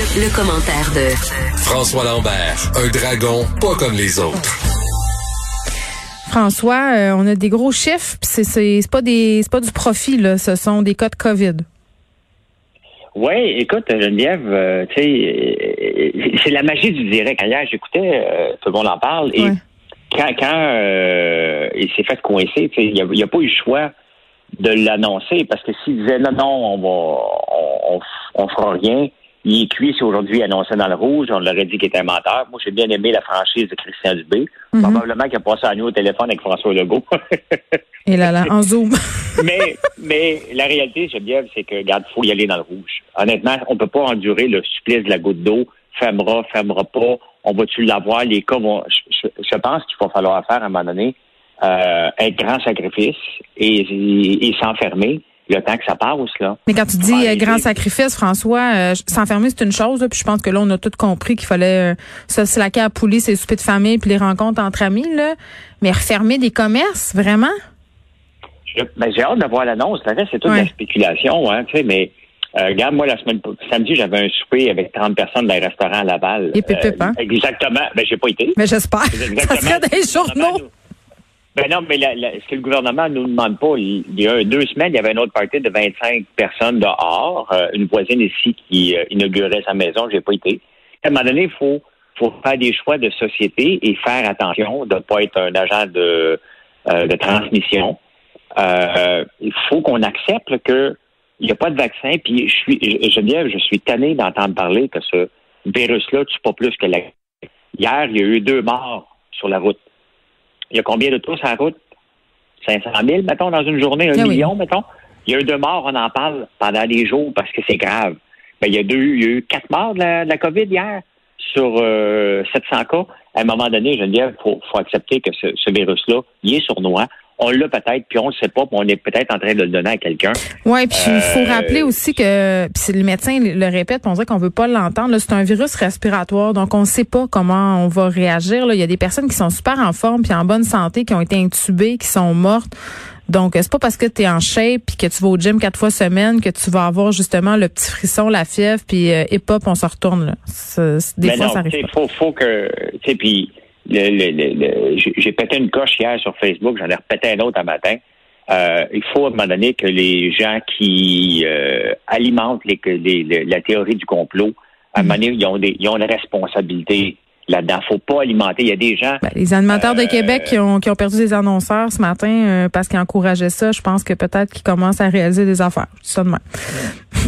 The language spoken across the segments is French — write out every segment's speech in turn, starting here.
Le, commentaire de François Lambert, un dragon pas comme les autres. François, euh, on a des gros chiffres, c'est c'est pas des c'est pas du profit là, ce sont des cas de Covid. Oui, écoute, Geneviève, euh, tu sais, euh, c'est la magie du direct. Hier, j'écoutais, tout le monde en parle, et quand, quand il s'est fait coincer, tu sais, il n'y a, a, pas eu le choix de l'annoncer parce que s'il disait non, non, on va, on, on, fera rien, il est cuit si aujourd'hui annoncé dans le rouge, on l'aurait dit qu'il était un menteur. Moi, j'ai bien aimé la franchise de Christian Dubé. Mhm. Probablement qu'il a passé à nous au téléphone avec François Legault. Et là, là, en zoom. mais, mais la réalité, Geneviève, c'est que, regarde, faut y aller dans le rouge. Honnêtement, on peut pas endurer le supplice de la goutte d'eau. Fermera, fermera pas. On va-tu l'avoir? Les cas vont, je, je pense qu'il va falloir faire à un moment donné euh, un grand sacrifice et, et, s'enfermer le temps que ça passe. Là. Mais quand tu dis euh, grand sacrifice, François, euh, s'enfermer, c'est une chose. puis je pense que là, on a tous compris qu'il fallait euh, se slacker à poulie ses soupers de famille puis les rencontres entre amis. Là. Mais refermer des commerces, vraiment? Ben, j'ai hâte de voir l'annonce. c'est toute la spéculation. Hein, mais regarde, moi, la semaine samedi, j'avais un souper avec 30 personnes dans un restaurant à Laval. Et pépé, hein? Exactement. Ben, j'ai pas été. Mais j'espère. Ça serait des journaux. Ben non, mais ce que le gouvernement nous demande pas, il, y a deux semaines, il y avait une autre partie de 25 personnes dehors, euh, une voisine ici qui euh, inaugurait sa maison, j'ai pas été. À un moment donné, il faut, faut faire des choix de société et faire attention de ne pas être un agent de, euh, de transmission. il faut qu'on accepte que il n'y a pas de vaccin. Puis je suis, Geneviève, je suis tanné d'entendre parler que ce virus-là tue pas plus que la. Hier, il y a eu deux morts sur la route. Il y a combien de tours sur la route? 500 000, mettons, dans une journée, un ah million, mettons. Il y a eu deux morts, on en parle pendant des jours parce que c'est grave. Mais il, y a deux, il y a eu quatre morts de la, COVID hier sur 700 euh, cas. À un moment donné, dire, il faut, accepter que ce, ce virus-là, il est sournois on l'a peut-être, puis on le sait pas, puis on est peut-être en train de le donner à quelqu'un. Oui, puis il faut euh, rappeler aussi que, puis le médecin le répète, on dirait qu'on veut pas l'entendre. C'est un virus respiratoire, donc on ne sait pas comment on va réagir. Là. Il y a des personnes qui sont super en forme, puis en bonne santé, qui ont été intubées, qui sont mortes. Donc, c'est pas parce que tu es en shape puis que tu vas au gym quatre fois semaine que tu vas avoir justement le petit frisson, la fièvre, puis euh, hip hop, on se retourne. Là. des fois, ça arrive. Faut, faut que, tu sais, puis j'ai pété une coche hier sur Facebook, j'en ai repété un autre un matin. Euh, il faut à un moment donné que les gens qui euh, alimentent les, la théorie du complot, à un moment donné, ils ont, des, ils ont une responsabilité là-dedans. Faut pas alimenter. Il y a des gens. Ben, les animateurs de euh, Québec qui ont, qui ont perdu des annonceurs ce matin parce qu'ils encourageaient ça, je pense que peut-être qu'ils commencent à réaliser des affaires. Même.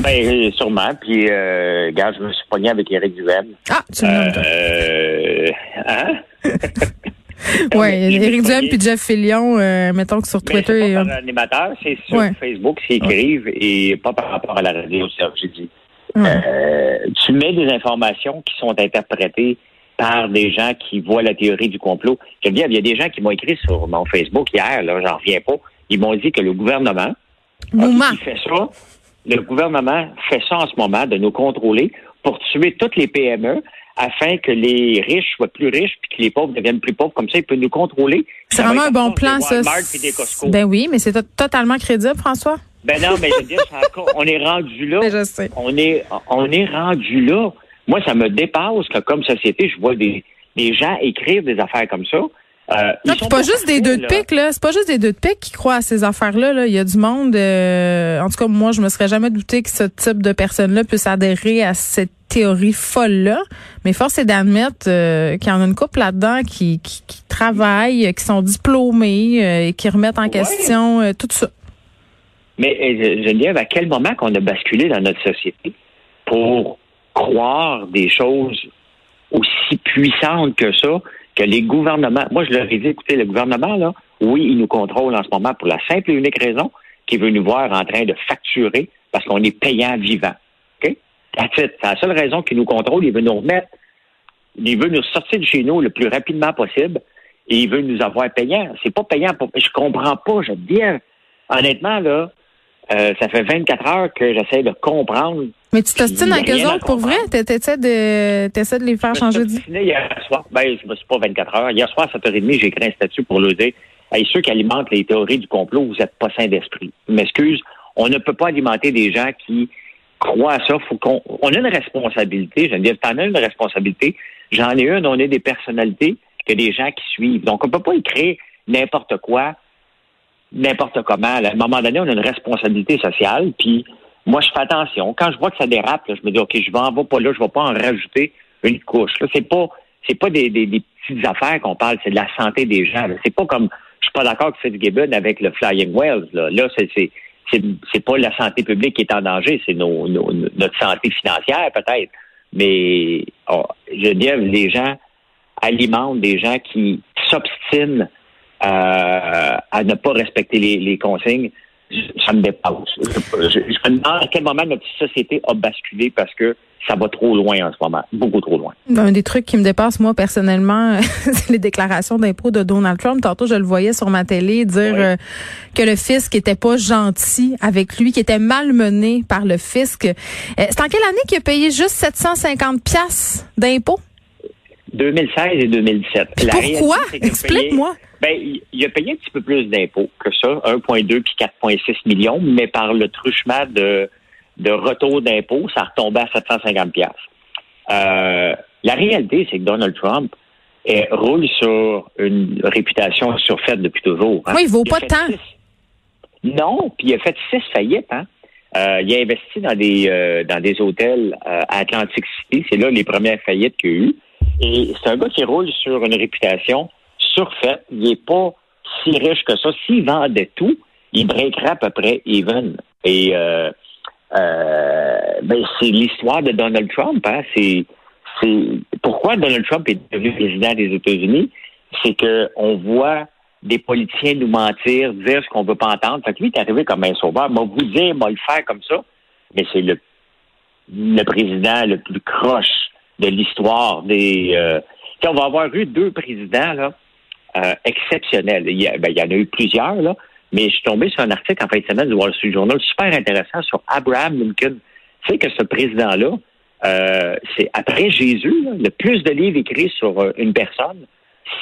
Ben, sûrement. Puis, euh, regarde, je me suis pogné avec Éric Duhem. Ah, tu me euh, Hein? oui, Éric Duhem puis Jeff Fillion, euh, mettons que sur Twitter. C'est pas par l'animateur, c'est sur Facebook s'ils écrivent et pas par rapport à la radio, j'ai dit. Euh, tu mets des informations qui sont interprétées par des gens qui voient la théorie du complot. Je veux dire, il y a des gens qui m'ont écrit sur mon Facebook hier, là, j'en reviens pas. Ils m'ont dit que le gouvernement a, fait ça. Le gouvernement fait ça en ce moment de nous contrôler pour tuer toutes les PME afin que les riches soient plus riches puis que les pauvres deviennent plus pauvres. Comme ça, ils peuvent nous contrôler. C'est vraiment un bon plan, ça. Ben oui, mais c'est totalement crédible, François. Ben non, mais je veux dire, on est rendu là. je sais. On est, on est rendu là. Moi, ça me dépasse que comme société, je vois des, des gens écrire des affaires comme ça. Euh, c'est pas, juste des deux de pique, là. C'est pas juste des deux de pique qui croient à ces affaires-là. Là. Il y a du monde. Euh, en tout cas, moi, je me serais jamais douté que ce type de personnes-là puisse adhérer à cette théorie folle-là. Mais force est d'admettre euh, qu'il y en a une couple là-dedans qui, qui, qui, travaillent, qui sont diplômés et qui remettent en question tout ça. Mais Geneviève, à quel moment qu'on a basculé dans notre société pour croire des choses aussi puissantes que ça? Que les gouvernements, moi je leur ai dit, écoutez, le gouvernement, là, oui, il nous contrôle en ce moment pour la simple et unique raison qu'il veut nous voir en train de facturer parce qu'on est payant vivant. OK? C'est la seule raison qu'il nous contrôle. Il veut nous remettre, il veut nous sortir de chez nous le plus rapidement possible et il veut nous avoir payant. C'est pas payant pour, je comprends pas, je dis, honnêtement, là, euh, ça fait 24 heures que j'essaie de comprendre. Mais tu t'ostines avec eux autres pour vrai? T'essaies de, de les faire changer d'idée? hier soir. Ben, c'est pas 24 heures. Hier soir, à 7h30, j'ai écrit un statut pour le dire. Hey, ceux qui alimentent les théories du complot, vous n'êtes pas sains d'esprit. Je m'excuse. On ne peut pas alimenter des gens qui crois à ça. Faut qu'on on a une responsabilité. Je dire, t'en as une responsabilité. J'en ai une. On est des personnalités, que des gens qui suivent. Donc, on peut pas écrire n'importe quoi, n'importe comment. À un moment donné, on a une responsabilité sociale. Puis, moi, je fais attention. Quand je vois que ça dérape, je me dis, OK, je vais en pas là, je vais pas en rajouter une couche. Là, c'est pas, c'est pas des, des, petites affaires qu'on parle, c'est de la santé des gens. C'est pas comme, je suis pas d'accord avec Fitzgibbon avec le Flying Wells. Là, là c'est, c'est, pas la santé publique qui est en danger, c'est nos, notre santé financière peut-être. Mais oh, je dire, les gens alimentent des gens qui s'obstinent euh, à ne pas respecter les, les consignes ça me dépasse. Je, me demande à quel moment notre société a basculé parce que ça va trop loin en ce moment, beaucoup trop loin. Un des trucs qui me dépasse, moi, personnellement, c'est les déclarations d'impôts de Donald Trump. Tantôt, je le voyais sur ma télé dire euh, que le fisc était pas gentil avec lui, qu'il était malmené par le fisc. Euh, c'est en quelle année qu'il a payé juste 750 pièces d'impôts? 2016 et 2017. pourquoi? Explique-moi. Ben, il a payé un petit peu plus d'impôts que ça, 1,2 puis 4,6 millions, mais par le truchement de, de retour d'impôts, ça retombait à 750 pièces. Euh, la réalité, c'est que Donald Trump roule sur une réputation surfaite depuis toujours. Hein. Oui, il vaut pas tant. Non, puis il a fait six faillites. Hein. Euh, il a investi dans des euh, dans des hôtels à Atlantic City. C'est là les premières faillites qu'il y a eu. Et c'est un gars qui roule sur une réputation surfaite. Il n'est pas si riche que ça. S'il vendait tout, il breakerait à peu près even. Et euh, euh, ben, c'est l'histoire de Donald Trump. Hein? C'est, pourquoi Donald Trump est devenu président des États-Unis? C'est qu'on voit des politiciens nous mentir, dire ce qu'on veut pas entendre. Fait que lui, est arrivé comme un sauveur. Moi, vous dire, moi, le faire comme ça. Mais c'est le, le président le plus croche de l'histoire des. Euh, on va avoir eu deux présidents là, euh, exceptionnels. Il y, ben, il y en a eu plusieurs, là, mais je suis tombé sur un article en fin de semaine du Wall Street Journal super intéressant sur Abraham Lincoln. Tu sais que ce président-là, euh, c'est après Jésus, le plus de livres écrits sur une personne,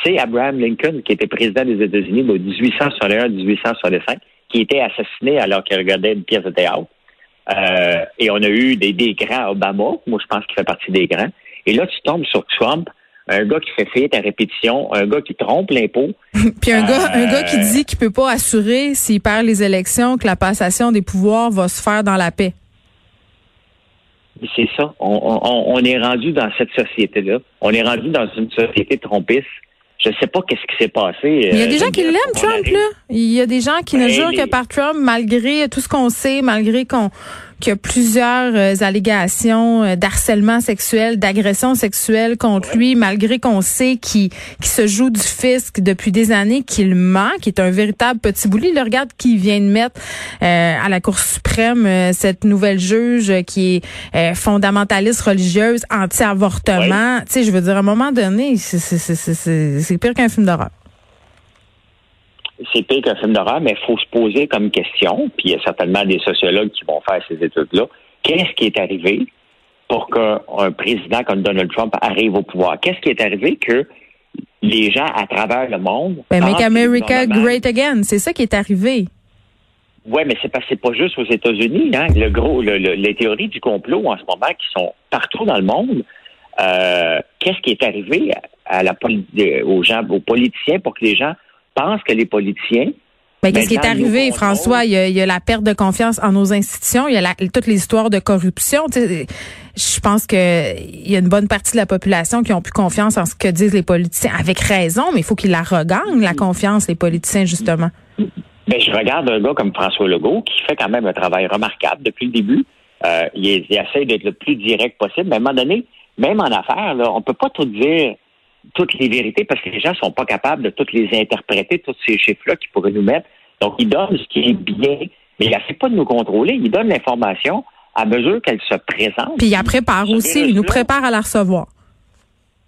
c'est Abraham Lincoln, qui était président des États-Unis de 1861-1865, qui était assassiné alors qu'il regardait une pièce de théâtre. Et on a eu des, des grands Obama, moi je pense qu'il fait partie des grands. Et là, tu tombes sur Trump, un gars qui fait faillite à répétition, un gars qui trompe l'impôt. Puis un gars, un gars qui euh, dit qu'il peut pas assurer s'il perd les élections que la passation des pouvoirs va se faire dans la paix. C'est ça. On, est rendu dans cette société-là. On est rendu dans une société trompiste. Je ne sais pas qu'est-ce qui s'est passé. Il y a des euh, gens qui l'aiment, Trump, là. Il y a des gens qui ne ben, jurent que par Trump, malgré tout ce qu'on sait, malgré qu'on qu'il y a plusieurs euh, allégations euh, d'harcèlement sexuel, d'agression sexuelle contre lui, malgré qu'on sait qu'il se joue du fisc depuis des années, qu'il ment, qu'il est un véritable petit bouli. Le regarde qui vient de mettre euh, à la Cour suprême cette nouvelle juge qui est fondamentaliste religieuse, anti-avortement. Tu sais, je veux dire, à un moment donné, c'est pire qu'un film d'horreur c'est pire qu'un film d'horreur, mais il faut se poser comme question, puis il y a certainement des sociologues qui vont faire ces études-là. Qu'est-ce qui est arrivé pour qu'un président comme Donald Trump arrive au pouvoir? Qu'est-ce qui est arrivé que les gens à travers le monde. Ben, make America great again. C'est ça qui est arrivé. Oui, mais c'est pas, pas juste aux États-Unis. Hein. Le gros, les théories du complot en ce moment qui sont partout dans le monde. Euh, qu'est-ce qui est arrivé à la, aux gens, aux politiciens pour que les gens pense que les politiciens mais qu'est-ce qui est arrivé, François? Il y, a, la perte de confiance en nos institutions, il y a la, toute l'histoire de corruption. je pense qu'il y a une bonne partie de la population qui ont plus confiance en ce que disent les politiciens, avec raison, mais il faut qu'ils la regagnent, la confiance, les politiciens, justement. Ben, je regarde un gars comme François Legault qui fait quand même un travail remarquable depuis le début. Euh, il, essaie d'être le plus direct possible, mais à un moment donné, même en affaires, là, on peut pas tout dire toutes les vérités parce que les gens sont pas capables de toutes les interpréter, tous ces chiffres-là qu'ils pourraient nous mettre. Donc, ils donnent ce qui est bien, mais il n'essaie pas de nous contrôler. Ils donnent l'information à mesure qu'elle se présente. Puis il prépare aussi, il nous prépare à la recevoir.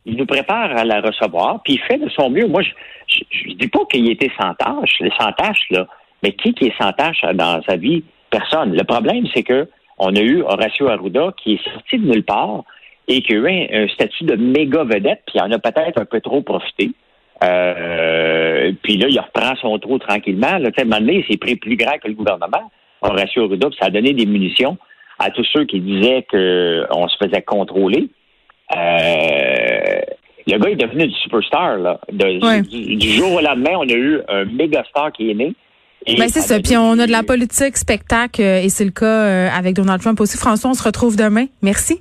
Il nous prépare à la recevoir, puis il fait de son mieux. Moi, je ne dis pas qu'il était sans tâche, sans tâche, là, mais qui, qui est sans tâche dans sa vie? Personne. Le problème, c'est que on a eu Horacio Arruda qui est sorti de nulle part, et qui a eu un, statut de méga vedette, puis il en a peut-être un peu trop profité. Euh, puis là, il reprend son trou tranquillement. Là, à un moment donné, il s'est pris plus grand que le gouvernement. Horacio Arruda, ça a donné des munitions à tous ceux qui disaient qu'on se faisait contrôler. Euh, le gars est devenu du superstar. Là. du, jour au lendemain, on a eu un méga star qui est né. Ben c'est ça. Puis on a de la politique, spectacle, et c'est le cas avec Donald Trump aussi. François, on se retrouve demain. Merci.